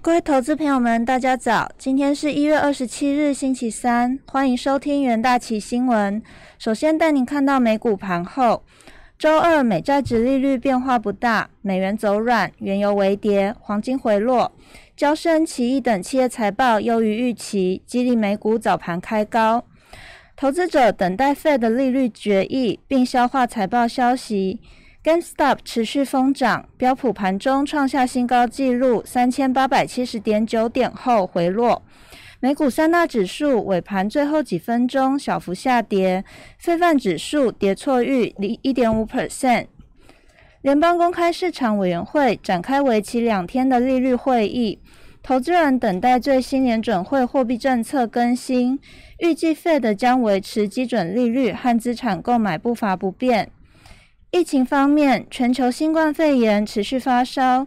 各位投资朋友们，大家早！今天是一月二十七日，星期三，欢迎收听元大旗新闻。首先带您看到美股盘后，周二美债值利率变化不大，美元走软，原油微跌，黄金回落。交生、奇异等企业财报优于预期，激励美股早盘开高。投资者等待 Fed 利率决议，并消化财报消息。GameStop 持续疯涨，标普盘中创下新高纪录三千八百七十点九点后回落。美股三大指数尾盘最后几分钟小幅下跌，非泛指数跌错逾一点五 percent。联邦公开市场委员会展开为期两天的利率会议，投资人等待最新联准会货币政策更新，预计 Fed 将维持基准利率和资产购买步伐不变。疫情方面，全球新冠肺炎持续发烧。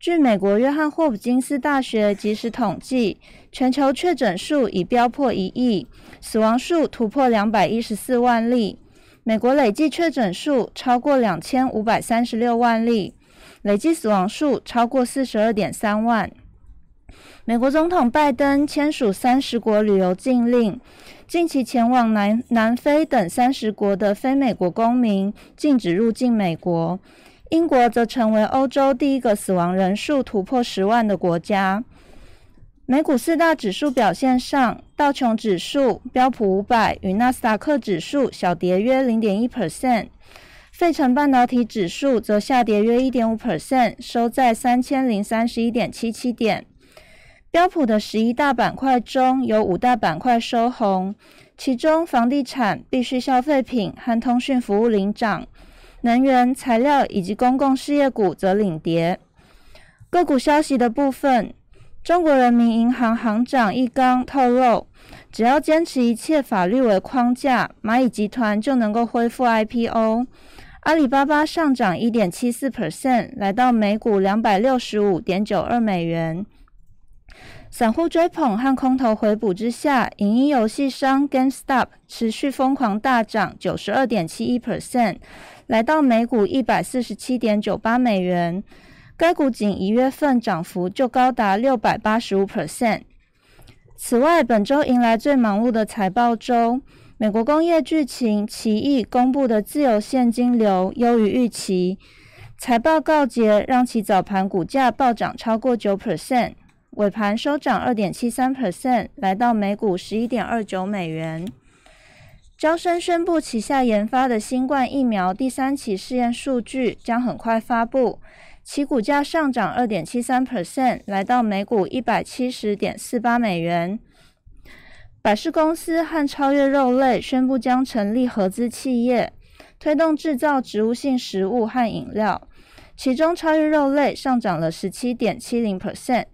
据美国约翰霍普金斯大学及时统计，全球确诊数已飙破一亿，死亡数突破两百一十四万例。美国累计确诊数超过两千五百三十六万例，累计死亡数超过四十二点三万。美国总统拜登签署三十国旅游禁令。近期前往南南非等三十国的非美国公民禁止入境美国。英国则成为欧洲第一个死亡人数突破十万的国家。美股四大指数表现上，道琼指数、标普五百与纳斯达克指数小跌约零点一 percent，费城半导体指数则下跌约一点五 percent，收在三千零三十一点七七点。标普的十一大板块中有五大板块收红，其中房地产、必需消费品和通讯服务领涨，能源、材料以及公共事业股则领跌。个股消息的部分，中国人民银行行长易纲透露，只要坚持一切法律为框架，蚂蚁集团就能够恢复 IPO。阿里巴巴上涨一点七四 percent，来到每股两百六十五点九二美元。散户追捧和空头回补之下，影音游戏商 GameStop 持续疯狂大涨，九十二点七一 percent，来到每股一百四十七点九八美元。该股仅一月份涨幅就高达六百八十五 percent。此外，本周迎来最忙碌的财报周，美国工业巨擎奇异公布的自由现金流优于预期，财报告捷让其早盘股价暴涨超过九 percent。尾盘收涨二点七三 percent，来到每股十一点二九美元。招生宣布旗下研发的新冠疫苗第三期试验数据将很快发布，其股价上涨二点七三 percent，来到每股一百七十点四八美元。百事公司和超越肉类宣布将成立合资企业，推动制造植物性食物和饮料，其中超越肉类上涨了十七点七零 percent。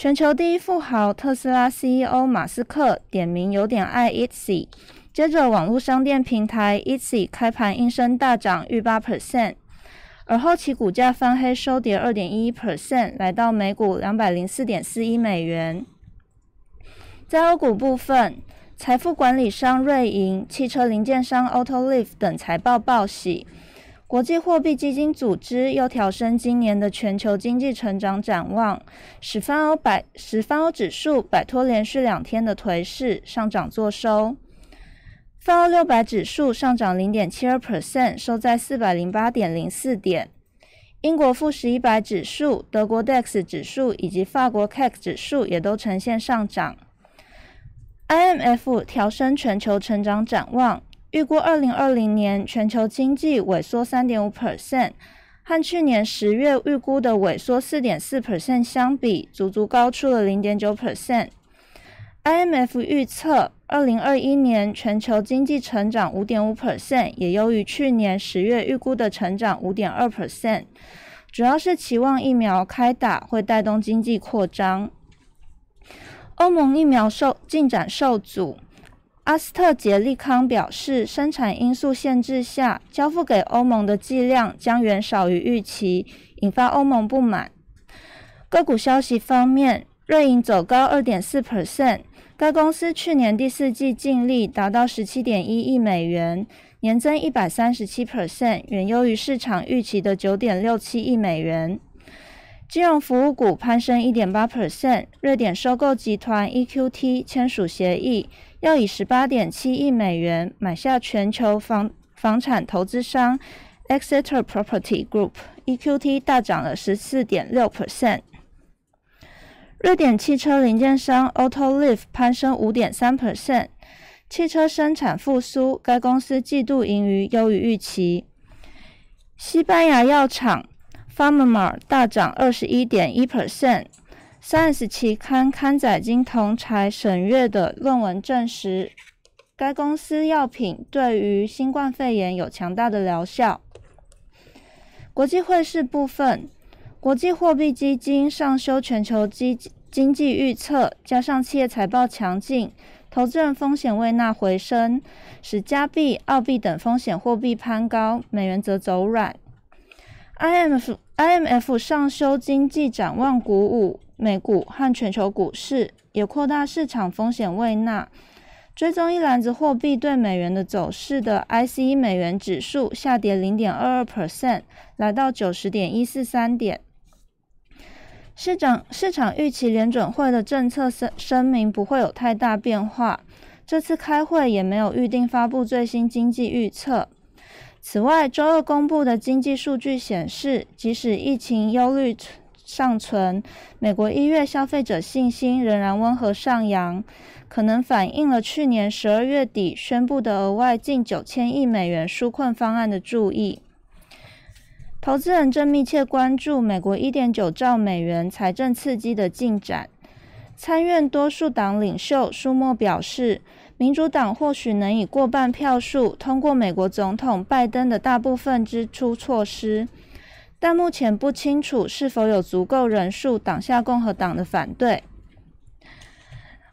全球第一富豪特斯拉 CEO 马斯克点名有点爱 Etsy，接着网络商店平台 Etsy 开盘应声大涨逾八 percent，而后其股价翻黑收跌二点一 percent，来到每股两百零四点四一美元。在欧股部分，财富管理商瑞银、汽车零件商 Autoliv 等财报报喜。国际货币基金组织又调升今年的全球经济成长展望，使泛欧百使泛欧指数摆脱连续两天的颓势，上涨作收。泛欧六百指数上涨零点七二 percent，收在四百零八点零四点。英国富时一百指数、德国 DAX 指数以及法国 CAC 指数也都呈现上涨。IMF 调升全球成长展望。预估二零二零年全球经济萎缩三点五 percent，和去年十月预估的萎缩四点四 percent 相比，足足高出了零点九 percent。IMF 预测二零二一年全球经济成长五点五 percent，也优于去年十月预估的成长五点二 percent，主要是期望疫苗开打会带动经济扩张。欧盟疫苗受进展受阻。阿斯特捷利康表示，生产因素限制下，交付给欧盟的剂量将远少于预期，引发欧盟不满。个股消息方面，瑞银走高二点四 percent，该公司去年第四季净利达到十七点一亿美元，年增一百三十七 percent，远优于市场预期的九点六七亿美元。金融服务股攀升一点八 percent，瑞典收购集团 EQT 签署协议，要以十八点七亿美元买下全球房房产投资商 Exeter Property Group，EQT 大涨了十四点六 percent。瑞典汽车零件商 Autoliv 攀升五点三 percent，汽车生产复苏，该公司季度盈余优于预期。西班牙药厂 Pharma 大涨二十一点一 percent。Science 期刊刊载经同台审阅的论文证实，该公司药品对于新冠肺炎有强大的疗效。国际汇市部分。国际货币基金上修全球经经济预测，加上企业财报强劲，投资人风险未纳回升，使加币、澳币等风险货币攀高，美元则走软。IMF IMF 上修经济展望，鼓舞美股和全球股市，也扩大市场风险未纳。追踪一篮子货币对美元的走势的 ICE 美元指数下跌零点二二 percent，来到九十点一四三点。市长市场预期联准会的政策声声明不会有太大变化，这次开会也没有预定发布最新经济预测。此外，周二公布的经济数据显示，即使疫情忧虑尚存，美国一月消费者信心仍然温和上扬，可能反映了去年十二月底宣布的额外近九千亿美元纾困方案的注意。投资人正密切关注美国一点九兆美元财政刺激的进展。参院多数党领袖舒默表示，民主党或许能以过半票数通过美国总统拜登的大部分支出措施，但目前不清楚是否有足够人数挡下共和党的反对。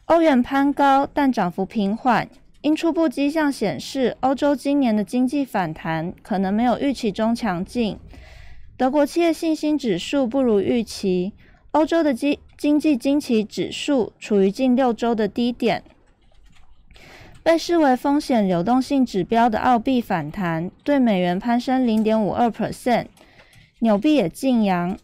欧元攀高，但涨幅平缓。因初步迹象显示，欧洲今年的经济反弹可能没有预期中强劲。德国企业信心指数不如预期，欧洲的经经济惊奇指数处于近六周的低点。被视为风险流动性指标的澳币反弹，对美元攀升零点五二 percent，纽币也晋阳，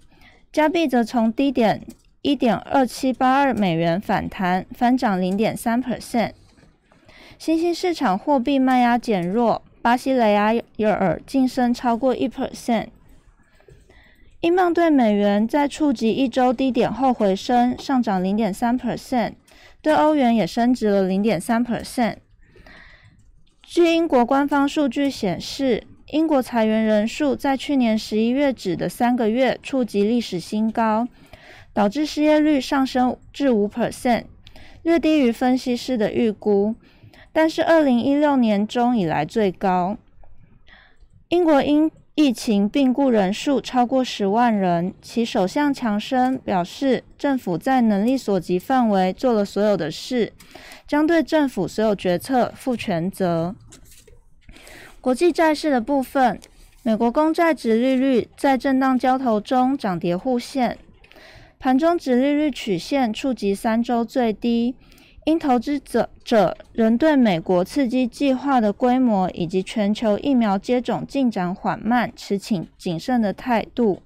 加币则从低点一点二七八二美元反弹，翻涨零点三 percent。新兴市场货币卖压减弱，巴西雷亚尔晋升超过一 percent。英镑对美元在触及一周低点后回升，上涨零点三 percent。对欧元也升值了零点三 percent。据英国官方数据显示，英国裁员人数在去年十一月止的三个月触及历史新高，导致失业率上升至五 percent，略低于分析师的预估。但是，二零一六年中以来最高。英国因疫情病故人数超过十万人，其首相强生表示，政府在能力所及范围做了所有的事，将对政府所有决策负全责。国际债市的部分，美国公债值利率在震荡交投中涨跌互现，盘中值利率曲线触及三周最低。因投资者者仍对美国刺激计划的规模以及全球疫苗接种进展缓慢持请谨慎的态度。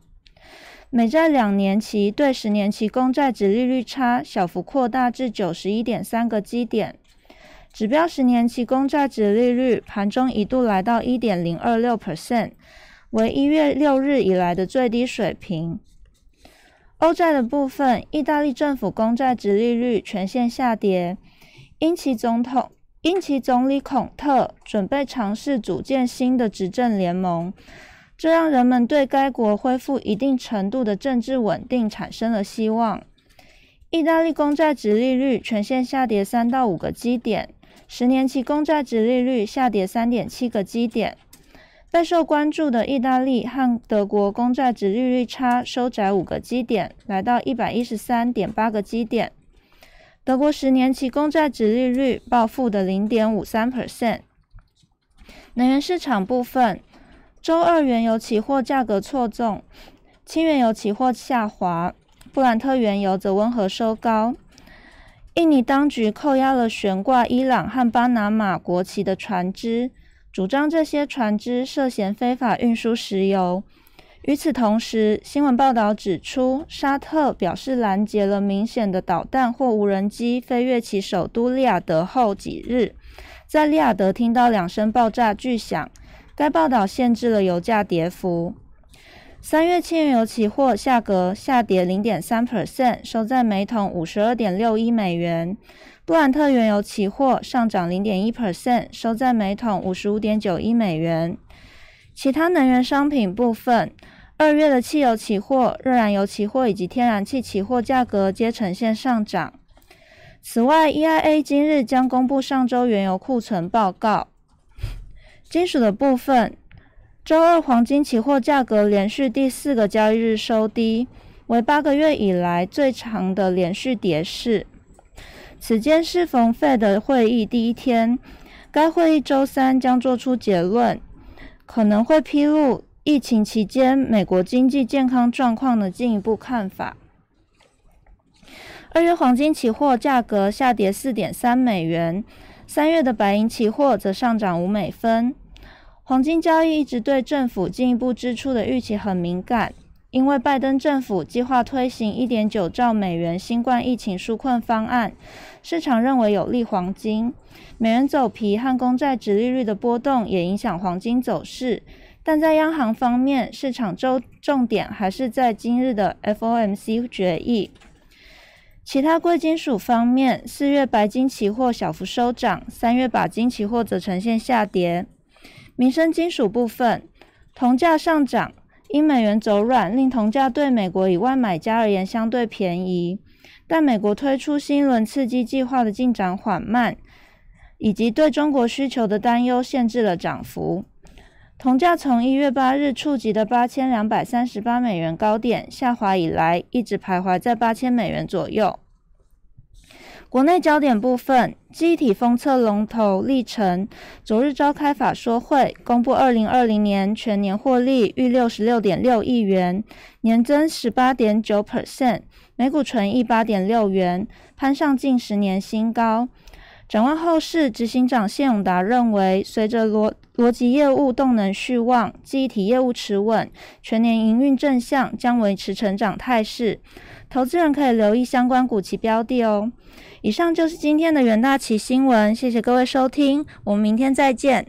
美债两年期对十年期公债值利率差小幅扩大至九十一点三个基点，指标十年期公债值利率盘中一度来到一点零二六 percent，为一月六日以来的最低水平。欧债的部分，意大利政府公债直利率全线下跌，因其总统因其总理孔特准备尝试组建新的执政联盟，这让人们对该国恢复一定程度的政治稳定产生了希望。意大利公债直利率全线下跌三到五个基点，十年期公债直利率下跌三点七个基点。备受关注的意大利和德国公债值利率差收窄五个基点，来到一百一十三点八个基点。德国十年期公债值利率报负的零点五三 percent。能源市场部分，周二原油期货价格错纵，轻原油期货下滑，布兰特原油则温和收高。印尼当局扣押了悬挂伊朗和巴拿马国旗的船只。主张这些船只涉嫌非法运输石油。与此同时，新闻报道指出，沙特表示拦截了明显的导弹或无人机飞越其首都利雅得后几日，在利雅得听到两声爆炸巨响。该报道限制了油价跌幅。三月轻原油期货价格下跌零点三 percent，收在每桶五十二点六一美元。布兰特原油期货上涨零点一 percent，收在每桶五十五点九一美元。其他能源商品部分，二月的汽油期货、热燃油期货以及天然气期货价格皆呈现上涨。此外，EIA 今日将公布上周原油库存报告。金属的部分，周二黄金期货价格连续第四个交易日收低，为八个月以来最长的连续跌势。此间适逢 Fed 会议第一天，该会议周三将做出结论，可能会披露疫情期间美国经济健康状况的进一步看法。二月黄金期货价格下跌四点三美元。三月的白银期货则上涨五美分。黄金交易一直对政府进一步支出的预期很敏感，因为拜登政府计划推行一点九兆美元新冠疫情纾困方案，市场认为有利黄金。美元走皮和公债值利率的波动也影响黄金走势。但在央行方面，市场周重点还是在今日的 FOMC 决议。其他贵金属方面，四月白金期货小幅收涨，三月钯金期货则呈现下跌。民生金属部分，铜价上涨，因美元走软，令铜价对美国以外买家而言相对便宜。但美国推出新一轮刺激计划的进展缓慢，以及对中国需求的担忧，限制了涨幅。铜价从一月八日触及的八千两百三十八美元高点下滑以来，一直徘徊在八千美元左右。国内焦点部分，记忆体封测龙头历程昨日召开法说会，公布二零二零年全年获利逾六十六点六亿元，年增十八点九 percent，每股纯益八点六元，攀上近十年新高。展望后市，执行长谢永达认为，随着逻逻辑业务动能续旺，记忆体业务持稳，全年营运正向，将维持成长态势。投资人可以留意相关股期标的哦。以上就是今天的元大旗新闻，谢谢各位收听，我们明天再见。